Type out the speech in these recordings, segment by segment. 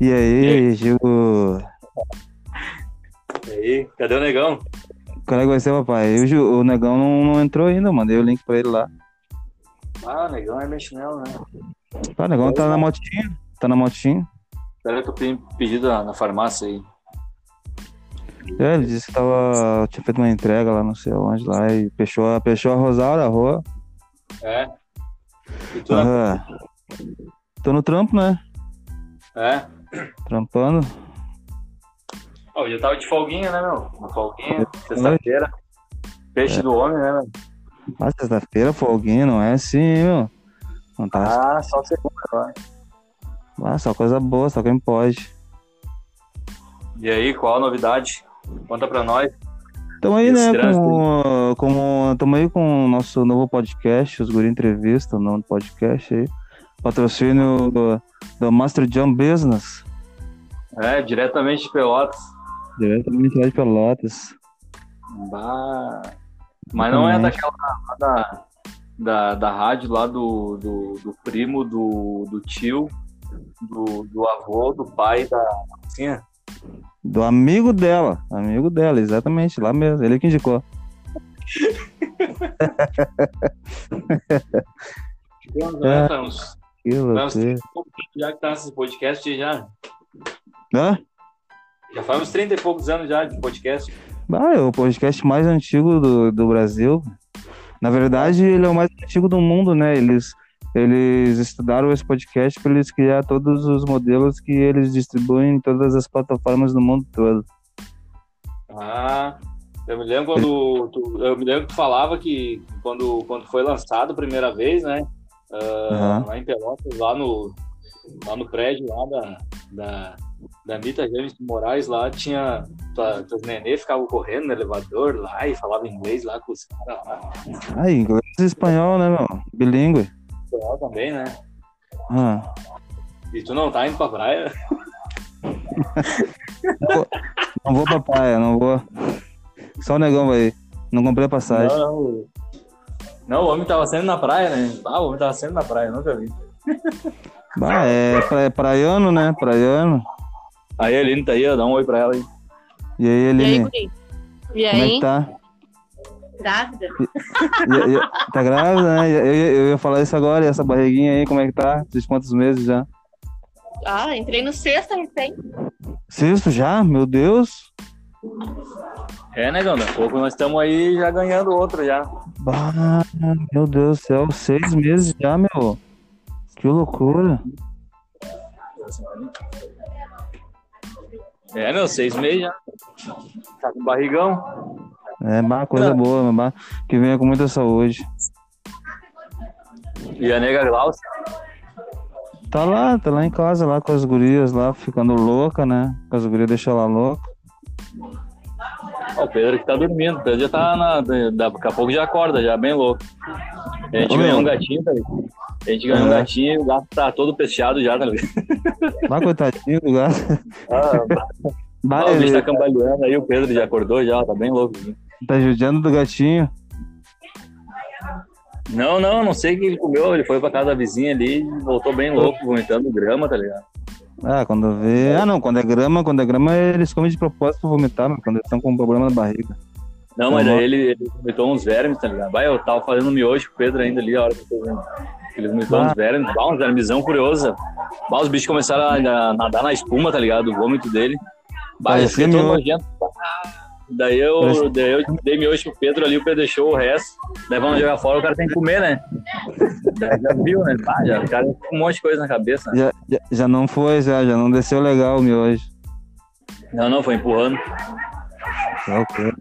E aí, Gil? E aí, cadê o negão? Qual é que vai ser, papai? E o, Gil- o negão não, não entrou ainda, mandei o link pra ele lá. Ah, o negão é meu chinelo, né? Ah, o negão tá na motinha. Tá na motinha. Espera que eu tenho pedido na, farmácia aí. É, ele disse que tava. Tinha feito uma entrega lá, não sei onde lá, e fechou, a- fechou a Rosário, a rua. É? E tu? Aham. Tô no trampo, né? É? Trampando. Ó, hoje eu tava de folguinha, né, meu? Uma folguinha, sexta-feira. Peixe do homem, né, meu? Ah, sexta-feira, folguinha, não é assim, meu. Tá. Ah, só segunda agora. Ah, só coisa boa, só quem pode. E aí, qual a novidade? Conta pra nós. Tamo aí, Esse né, trânsito com, com, tamo aí com o nosso novo podcast, os Guri Entrevista, o novo podcast aí. Patrocínio do, do Master John Business, É, diretamente de Pelotas. diretamente lá de Pelotas. Bah. Mas não é daquela da, da, da rádio lá do, do, do primo, do, do tio, do, do avô, do pai da. É? Do amigo dela, amigo dela, exatamente, lá mesmo, ele que indicou. uns- Que loucura. 30 poucos anos já que tá nesse podcast já. Hã? Já faz uns 30 e poucos anos já de podcast. Ah, é o podcast mais antigo do, do Brasil. Na verdade, ele é o mais antigo do mundo, né? Eles, eles estudaram esse podcast para eles criar todos os modelos que eles distribuem em todas as plataformas do mundo todo. Ah, eu me lembro quando tu, eu me lembro que tu falava que quando, quando foi lançado a primeira vez, né? Ah, Aham. Lá em Pelotas, lá no, lá no prédio lá da, da, da Mita James de Moraes, lá tinha. Tua, teus nenê ficavam correndo no elevador lá e falavam inglês lá com os caras lá. Ah, inglês e espanhol, né, meu? Bilíngue. Espanhol também, né? Ah. E tu não tá indo pra praia? Não vou pra praia, não vou. Só o negão vai. Não comprei a passagem. Não, não. Não, o homem tava sendo na praia, né? Ah, o homem tava sendo na praia, nunca vi. Ah, é, pra- é praiano, né? Praiano. Aí a Aline tá aí, ó, dá um oi pra ela aí. E aí, E aí, Eline? E como é aí? que tá? Grávida? E- e- tá grávida, né? Eu, eu- eu ia falar isso agora, e essa barriguinha aí, como é que tá? Diz quantos meses já? Ah, entrei no sexta recém. Sexto já? Meu Deus! É, negão, daqui a pouco nós estamos aí já ganhando outro já. Bah, meu Deus do céu, seis meses já, meu. Que loucura. É, meu, seis meses já. Tá com barrigão. É, bah, coisa boa, bah, que venha com muita saúde. E a nega Glaucia. Tá lá, tá lá em casa, lá com as gurias, lá ficando louca, né? Com as gurias deixam ela louca. Ó, o Pedro que tá dormindo. O Pedro já tá na. Daqui a pouco já acorda, já bem louco. A gente Ô, ganhou meu. um gatinho, tá ligado? A gente ganhou um É. gatinho e o gato tá todo peixado já, tá ligado? Bah, coitadinho do gato. Ah, o bicho tá cambaleando aí, o Pedro já acordou já, tá bem louco. tá judiando do gatinho. Não, não, não sei o que ele comeu. Ele foi pra casa da vizinha ali e voltou bem louco, vomitando grama, tá ligado? Ah, quando vê. Ah, não, quando é grama, quando é grama, eles comem de propósito pra vomitar, mas quando eles estão com um problema na barriga. Não, mas Uhum. daí ele, ele vomitou uns vermes, tá ligado? Vai, eu tava fazendo miojo com o Pedro ainda ali, a hora que eu tô vendo. Ele vomitou Ah. uns vermes, bah, uns vermizão curiosa. Bah, os bichos começaram a, nadar na espuma, tá ligado? Do vômito dele. Bah, eu Parecia todo miojo. nojento. Daí eu, daí eu dei miojo pro Pedro ali, o Pedro deixou o resto. Daí vamos jogar fora, o cara tem que comer, né? Daí já viu, né? Bah, já, cara com um monte de coisa na cabeça. Já, já, já não foi, já, já não desceu legal o miojo. Não, não, foi empurrando. É o quê?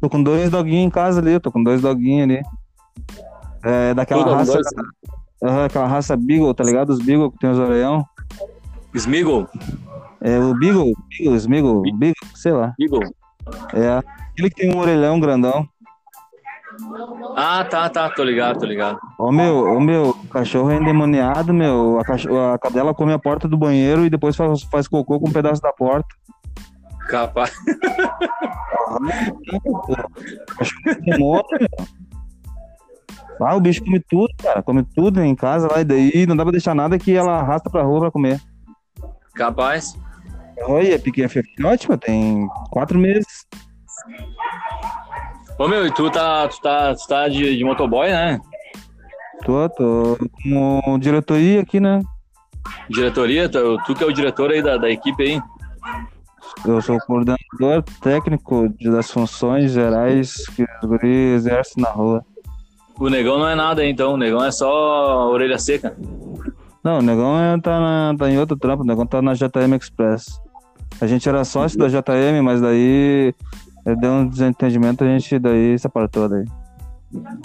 Tô com dois doguinhos em casa ali, tô com dois doguinhos ali. É daquela Tudo, raça. aquela raça Beagle, tá ligado? Os Beagle que tem os orelhão. Smiggle, É o Beagle, Beagle, Smiggle, Beagle, sei lá. Eagle. É aquele que tem um orelhão grandão. Ah, tá, tá, tô ligado, tô ligado. Ô meu, ô meu, o cachorro é endemoniado, meu. A, cachorro, a cadela come a porta do banheiro e depois faz, faz cocô com um pedaço da porta. Capaz. Ah, o bicho come tudo, cara. Come tudo em casa lá, e daí não dá pra deixar nada que ela arrasta pra rua pra comer. Capaz. Oi, a pequena ótima, tem quatro meses. Ô meu, e tu tá, tu tá, tu tá de, de motoboy, né? Tô, tô como diretoria aqui, né? Diretoria, tu, tu que é o diretor aí da, da equipe aí. Eu sou o coordenador técnico de- das funções gerais que os guris exercem na rua. O negão não é nada, então. O negão é só orelha seca. Não, o negão é, tá, na- tá em outro trampo, o negão tá na JM Express. A gente era sócio da JM, mas daí deu um desentendimento, a gente daí se apartou daí.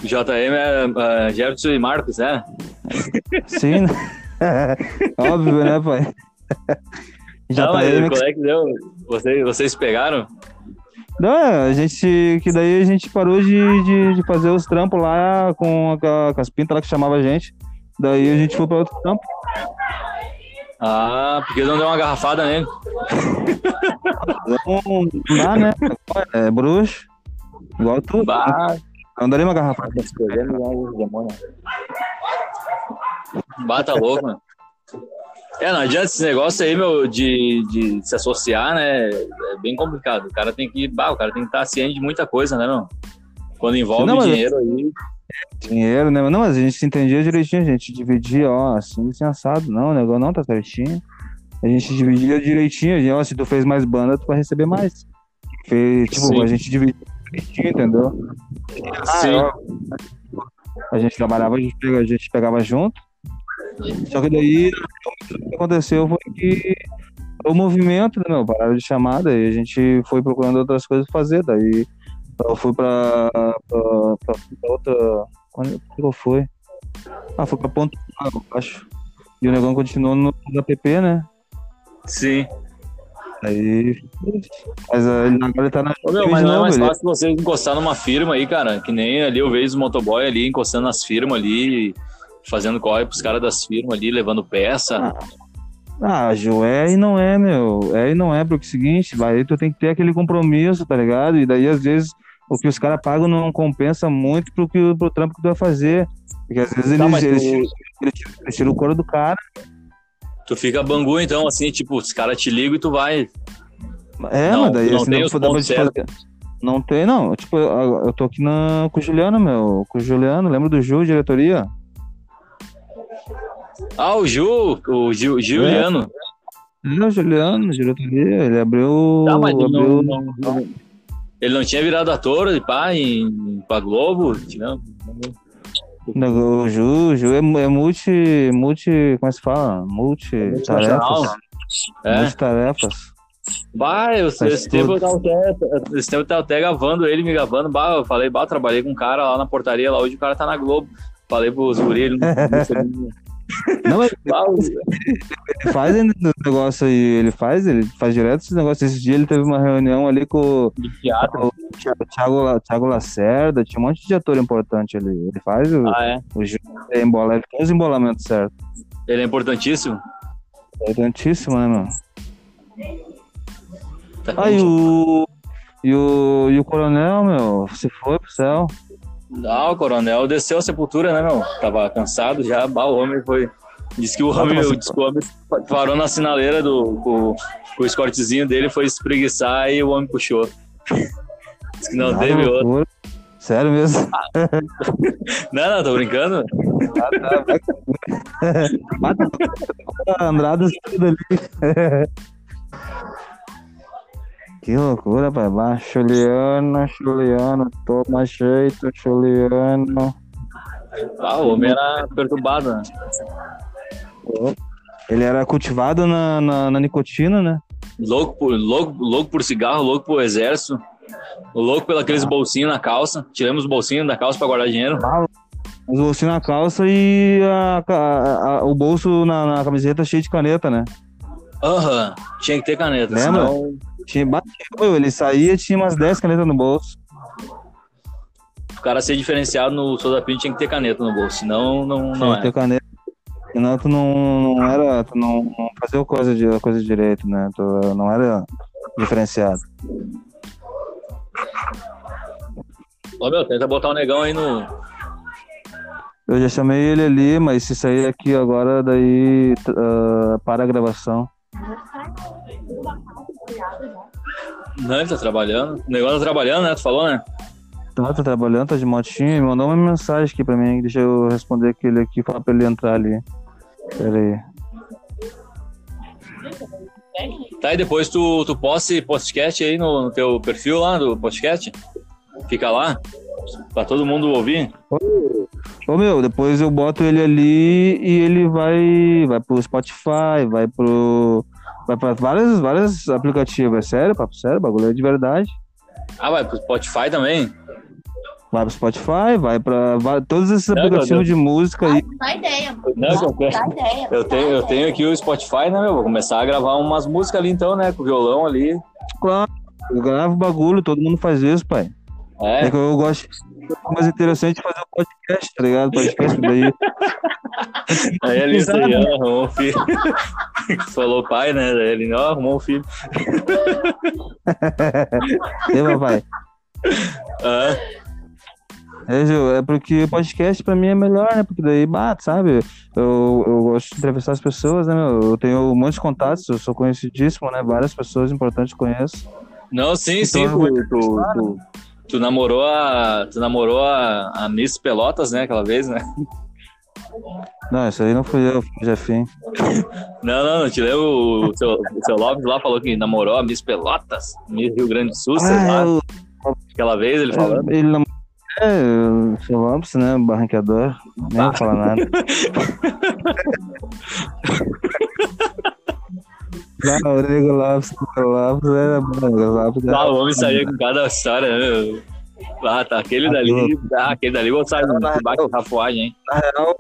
JM é, é Jefferson e Marcos, né? Sim, né? óbvio, né, pai? Não, mas qual é que deu? Vocês, vocês pegaram? Não, é, a gente. Que daí a gente parou de, de, de fazer os trampos lá com, a- com as pintas lá que chamava a gente. Daí a gente foi pra outro trampo. Ah, porque não deu uma garrafada nele. Não, não dá, né? É bruxo. Igual tu. Bah, Não daria uma garrafa. Bata louco, mano. É, não adianta esse negócio aí, meu, de, de se associar, né? É bem complicado. O cara tem que. Bah, o cara tem que estar ciente de muita coisa, né, meu? Quando envolve Não, dinheiro aí. Dinheiro, né? Não, mas a gente se entendia direitinho, a gente dividia, ó, assim, assim, assado. Não, o negócio não tá certinho. A gente dividia direitinho, a gente, ó, se tu fez mais banda, tu vai receber mais. Fez, tipo, Sim. a gente dividia direitinho, entendeu? Sim. ó, a gente trabalhava, a gente pegava, a gente pegava junto. Só que daí o que aconteceu foi que o movimento, né, meu, pararam de chamada e a gente foi procurando outras coisas pra fazer. Daí eu fui pra, pra, pra- outra. Quando que eu fui? Ah, fui pra Ponta Nova, eu acho. E o negócio continuou no app, né? Sim. Aí. Mas ah, ele agora tá na. Ô, meu, mas não é mais fácil vocês encostar numa firma aí, cara. Que nem ali eu vejo os motoboy ali encostando nas firmas ali, fazendo corre pros caras das firmas ali, levando peça. Ah, Ju, é e não é, meu. É e não é, porque é o seguinte, vai, tu tem que ter aquele compromisso, tá ligado? E daí, às vezes, o que os caras pagam não compensa muito pro, que, pro trampo que tu vai fazer. Porque às vezes Tá, eles, tu- eles, eles tiram o couro do cara. Tu fica bangu, então, assim, tipo, os caras te ligam e tu vai. É, Não, mas daí não assim, tem não os fazer. Não tem, não. Tipo, eu, eu tô aqui na, com o Juliano, meu. Com o Juliano, lembra do Ju, diretoria? Ah, o Ju, o Gil, Giuliano. É, o Juliano, diretoria. Ele abriu. Tá, mas abriu não, não- ele não tinha virado ator de pá em, pra Globo? Não. O Ju, o Ju é, é multi, multi. Como é que se fala? Multi tarefas. É. Multitarefas. Bah, eu, Faz esse, tempo eu esse tempo eu tava até gravando ele, me gravando. Bah, eu falei, bah, eu trabalhei com um cara lá na portaria, lá hoje o cara tá na Globo. Falei pros guri, ele não Não, ele faz o negócio aí, ele faz, ele faz direto esse negócio. Esse dia ele teve uma reunião ali com de teatro. o Thiago, Thiago, La- Thiago Lacerda, tinha um monte de ator importante ali. Ele faz o, Ah, é. o embola, ele tem os embolamentos certos. Ele é importantíssimo. É importantíssimo, né, meu? Tá Ah, e o, e o, e o coronel, meu, se foi pro céu. Ah, o coronel desceu a sepultura, né, meu? Tava cansado já, bah, o homem foi. Disse que o homem, disse que o homem parou na sinaleira do com, com o escortezinho dele, foi espreguiçar e o homem puxou. Disse que não Ah, teve outro. loucura. Sério mesmo? Não, não, tô brincando. Mata Andradas tudo ali. Que loucura, pai. Bah, Juliano, Juliano, toma jeito, Juliano. Ah, o homem era perturbado, né? Ele era cultivado na, na, na nicotina, né? Louco por, louco, louco por cigarro, louco por exército. Louco pelos aqueles bolsinhos na calça. Tiramos os bolsinhos da calça pra guardar dinheiro. Os bolsinhos na calça e a- a- a- o bolso na, na camiseta cheio de caneta, né? Aham, tinha que ter caneta, Lembra? senão Tinha, bateu, ele saía tinha umas 10 canetas no bolso. o cara ser diferenciado no Soda Pin tinha que ter caneta no bolso, senão não, Tinha não ter é. caneta. Senão tu não, não era, tu não, não fazia a coisa, de, a coisa direito, né? Tu não era diferenciado. Ô meu, tenta botar o negão aí no. Eu já chamei ele ali, mas se sair aqui agora, daí ah, para a gravação. Não, ele tá trabalhando. O negócio tá trabalhando, né? Tu falou, né? Tá, tá trabalhando, tá de motinha, ele mandou uma mensagem aqui pra mim, deixa eu responder aquele aqui e falar pra ele entrar ali. Pera aí. Tá, e depois tu, tu posta esse podcast aí no, no teu perfil lá do podcast? Fica lá? Pra todo mundo ouvir? Ô meu, depois eu boto ele ali e ele vai vai pro Spotify, vai pro vai pra vários, vários aplicativos, é sério, papo sério, bagulho é de verdade. Ah, vai pro Spotify também? Vai pro Spotify, vai pra vai- todos esses Não, aplicativos de música aí. Dá ideia. Não, eu tenho- Dá ideia. Eu tenho, eu tenho aqui o Spotify, né, meu? Vou começar a gravar umas músicas ali então, né? Com violão ali. Claro, eu gravo bagulho, todo mundo faz isso, pai. É. É que eu gosto mais interessante fazer o podcast, tá ligado? Podcast daí. Aí ele ó, arrumou um filho. Falou pai, né? Ele, ó, arrumou um filho. E, papai? Ah, É, Gil, é porque o podcast pra mim é melhor, né? Porque daí bate, sabe? Eu, eu gosto de entrevistar as pessoas, né, meu? Eu tenho um monte de contatos, eu sou conhecidíssimo, né? Várias pessoas importantes conheço. não, sim, Então sim. Tu, tu, tu, tu namorou a. Tu namorou a, a Miss Pelotas, né? Aquela vez, né? Não, isso aí não fui eu, foi o Jefim. Não, não, não te lembro. O seu, o seu Lopes lá falou que namorou a Miss Pelotas, Miss Rio Grande do Sul, sei Ah, lá. eu, Aquela vez ele falando. ele não. É, o seu Lopes, né? Barranqueador. Nem Ah. vou falar nada. Não, o Rodrigo Lopes, o Lopes era bom, o Rodrigo Lopes era Ah, o homem saía com cada história, né? Ah, tá. Aquele dali. Ah, aquele dali vou sair no bate rafuagem, hein? Na real,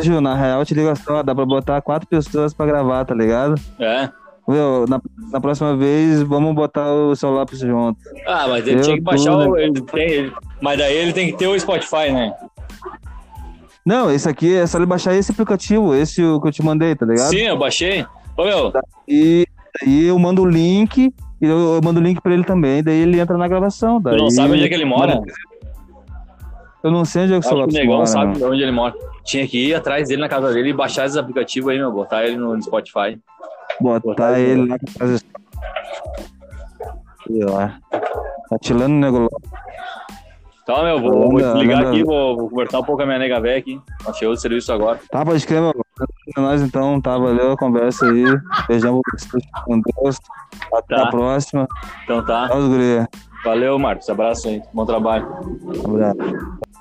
Gil, na real, te liga só, dá pra botar quatro pessoas pra gravar, tá ligado? É. Meu, na, na próxima vez, vamos botar o seu Lopes junto. Ah, mas ele Eu tinha que baixar o. Ele tem, ele- mas daí ele tem que ter o Spotify, né? Não, esse aqui é só ele baixar esse aplicativo, esse o que eu te mandei, tá ligado? Sim, eu baixei. Ô, meu, E aí eu mando o link, e eu, eu mando o link pra ele também, daí ele entra na gravação. tu Daí, não sabe onde é que ele mora? Eu não sei onde é que o Lopes mora. sabe não. onde ele mora. Tinha que ir atrás dele na casa dele e baixar esses aplicativos aí, meu. Botar ele no Spotify. Botar ele lá pra fazer. Sei lá. Atilando o negócio. Então, meu, vou, vou Anda, desligar anda. aqui, vou, vou conversar um pouco com a minha nega velha aqui. Ela chegou do serviço agora. Tá, pode crer, meu. Nós então, tá, valeu a conversa aí. Beijão pra vocês, com Deus. Até Tá. a próxima. Então tá. Guria. Valeu, Marcos. Abraço aí. Bom trabalho. Um abraço.